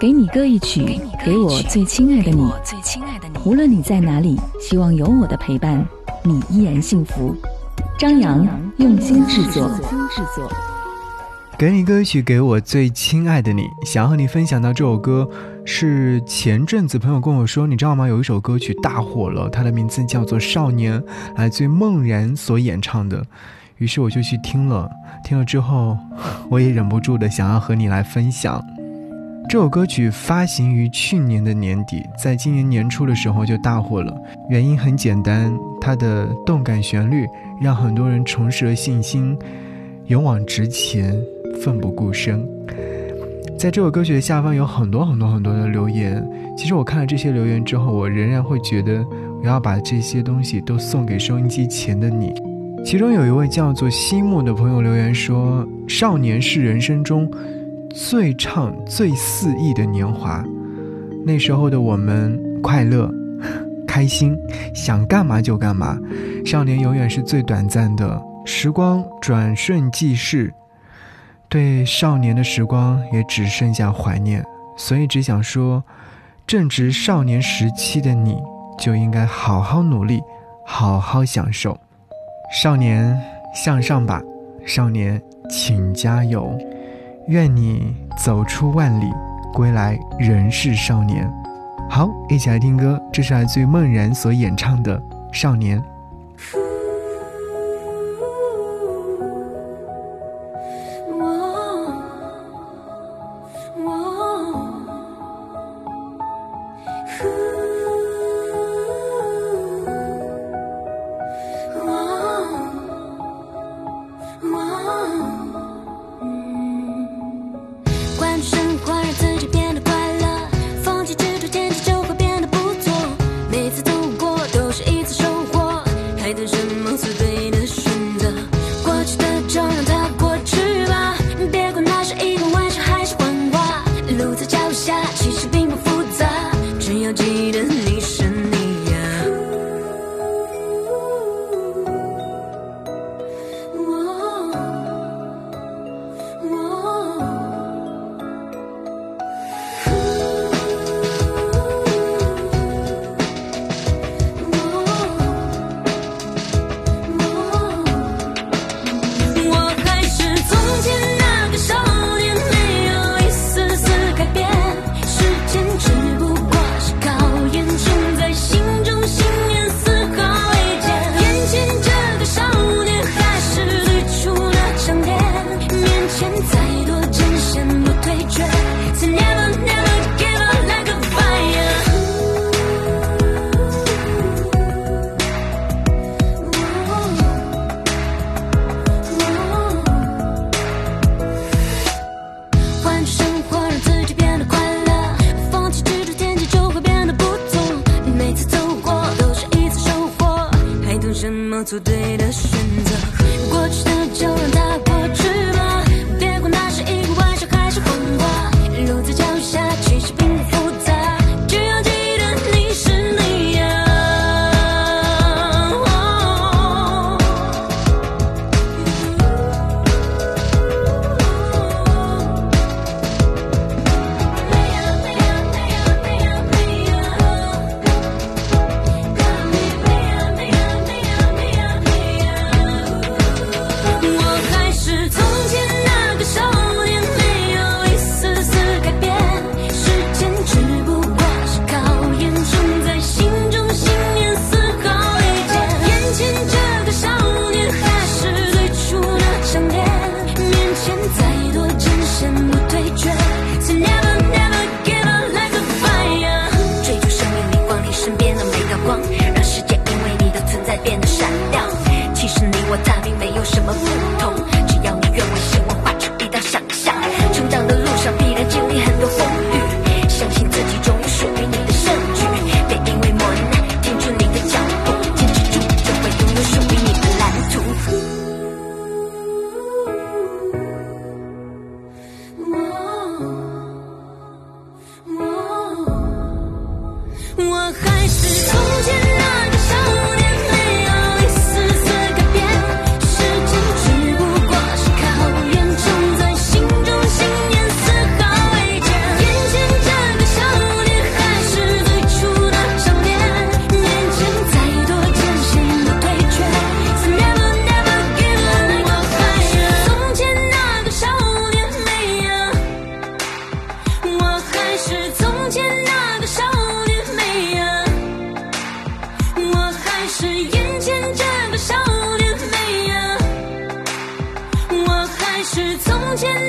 给你歌一曲，给我最亲爱的你。无论你在哪里，希望有我的陪伴，你依然幸福。张扬用心制作。给你歌曲，给我最亲爱的你。想和你分享到这首歌，是前阵子朋友跟我说，你知道吗？有一首歌曲大火了，它的名字叫做《少年》，来自于梦然所演唱的。于是我就去听了，听了之后，我也忍不住的想要和你来分享。这首歌曲发行于去年的年底，在今年年初的时候就大火了。原因很简单，它的动感旋律让很多人重拾了信心，勇往直前。奋不顾身，在这首歌曲的下方有很多很多很多的留言。其实我看了这些留言之后，我仍然会觉得我要把这些东西都送给收音机前的你。其中有一位叫做西木的朋友留言说：“少年是人生中最畅最肆意的年华，那时候的我们快乐、开心，想干嘛就干嘛。少年永远是最短暂的，时光转瞬即逝。”对少年的时光也只剩下怀念，所以只想说，正值少年时期的你，就应该好好努力，好好享受。少年向上吧，少年请加油，愿你走出万里，归来仍是少年。好，一起来听歌，这是来自于梦然所演唱的《少年》。是一次收获还等什么做对的选择过去的就让它过去吧。别管那是一个玩笑还是谎话路在脚下再多艰险不退却，So never never give up like a fire。换种生活，让自己变得快乐。放弃执着，天气就会变得不同。每次走过都是一次收获，还等什么？做对的选择。过去的就让。现在从前